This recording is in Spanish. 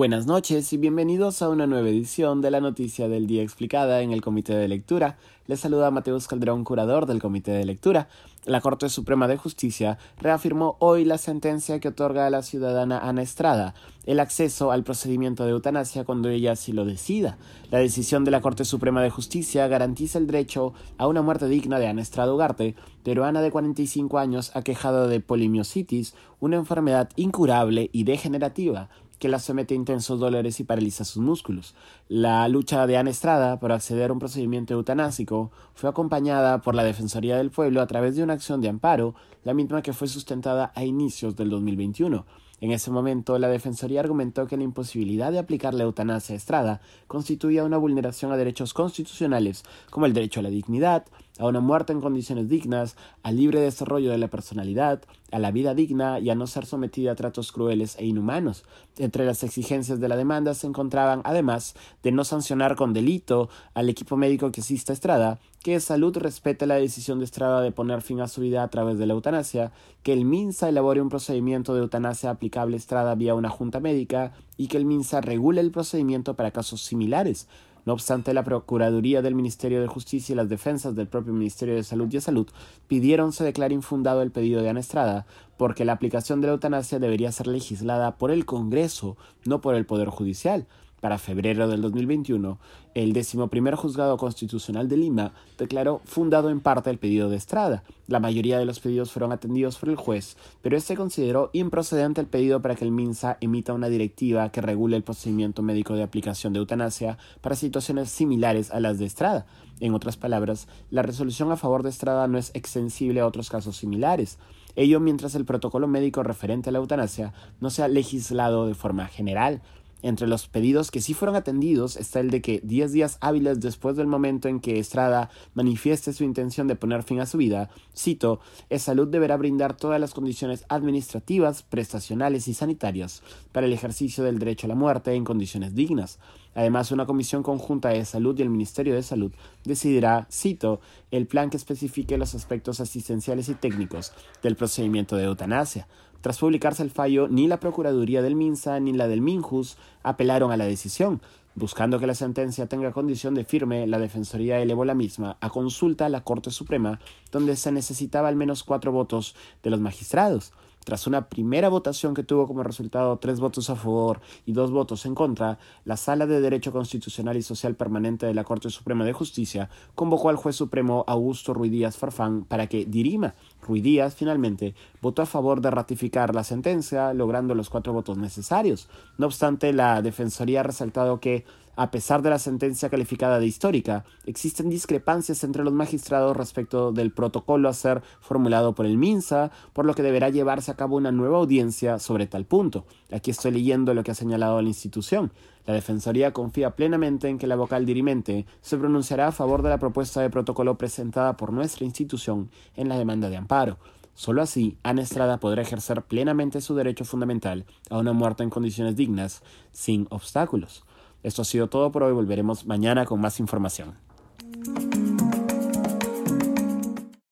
Buenas noches y bienvenidos a una nueva edición de la Noticia del Día Explicada en el Comité de Lectura. Les saluda Mateus Calderón, curador del Comité de Lectura. La Corte Suprema de Justicia reafirmó hoy la sentencia que otorga a la ciudadana Ana Estrada el acceso al procedimiento de eutanasia cuando ella así lo decida. La decisión de la Corte Suprema de Justicia garantiza el derecho a una muerte digna de Ana Estrada Ugarte, peruana de 45 años aquejada de polimiositis, una enfermedad incurable y degenerativa que la somete a intensos dolores y paraliza sus músculos. La lucha de Ana Estrada por acceder a un procedimiento eutanásico fue acompañada por la Defensoría del Pueblo a través de una acción de amparo, la misma que fue sustentada a inicios del 2021. En ese momento, la Defensoría argumentó que la imposibilidad de aplicar la eutanasia a Estrada constituía una vulneración a derechos constitucionales como el derecho a la dignidad, a una muerte en condiciones dignas, al libre desarrollo de la personalidad, a la vida digna y a no ser sometida a tratos crueles e inhumanos. Entre las exigencias de la demanda se encontraban, además, de no sancionar con delito al equipo médico que asista a Estrada, que Salud respete la decisión de Estrada de poner fin a su vida a través de la eutanasia, que el MINSA elabore un procedimiento de eutanasia aplicable a Estrada vía una junta médica y que el MINSA regule el procedimiento para casos similares. No obstante, la Procuraduría del Ministerio de Justicia y las defensas del propio Ministerio de Salud y Salud pidieron se declare infundado el pedido de Ana Estrada, porque la aplicación de la eutanasia debería ser legislada por el Congreso, no por el Poder Judicial. Para febrero del 2021, el primer juzgado constitucional de Lima declaró fundado en parte el pedido de Estrada. La mayoría de los pedidos fueron atendidos por el juez, pero este consideró improcedente el pedido para que el MINSA emita una directiva que regule el procedimiento médico de aplicación de eutanasia para situaciones similares a las de Estrada. En otras palabras, la resolución a favor de Estrada no es extensible a otros casos similares. Ello mientras el protocolo médico referente a la eutanasia no sea legislado de forma general. Entre los pedidos que sí fueron atendidos está el de que diez días hábiles después del momento en que Estrada manifieste su intención de poner fin a su vida, cito, salud deberá brindar todas las condiciones administrativas, prestacionales y sanitarias para el ejercicio del derecho a la muerte en condiciones dignas. Además, una comisión conjunta de salud y el Ministerio de Salud decidirá, cito, el plan que especifique los aspectos asistenciales y técnicos del procedimiento de eutanasia. Tras publicarse el fallo, ni la Procuraduría del MINSA ni la del MINJUS apelaron a la decisión. Buscando que la sentencia tenga condición de firme, la Defensoría elevó la misma a consulta a la Corte Suprema, donde se necesitaba al menos cuatro votos de los magistrados. Tras una primera votación que tuvo como resultado tres votos a favor y dos votos en contra, la Sala de Derecho Constitucional y Social Permanente de la Corte Suprema de Justicia convocó al juez supremo Augusto Ruidíaz Farfán para que dirima. Ruidíaz finalmente votó a favor de ratificar la sentencia, logrando los cuatro votos necesarios. No obstante, la Defensoría ha resaltado que a pesar de la sentencia calificada de histórica, existen discrepancias entre los magistrados respecto del protocolo a ser formulado por el MINSA, por lo que deberá llevarse a cabo una nueva audiencia sobre tal punto. Aquí estoy leyendo lo que ha señalado la institución. La Defensoría confía plenamente en que la vocal dirimente se pronunciará a favor de la propuesta de protocolo presentada por nuestra institución en la demanda de amparo. Solo así, Ana Estrada podrá ejercer plenamente su derecho fundamental a una muerte en condiciones dignas, sin obstáculos. Esto ha sido todo por hoy. Volveremos mañana con más información.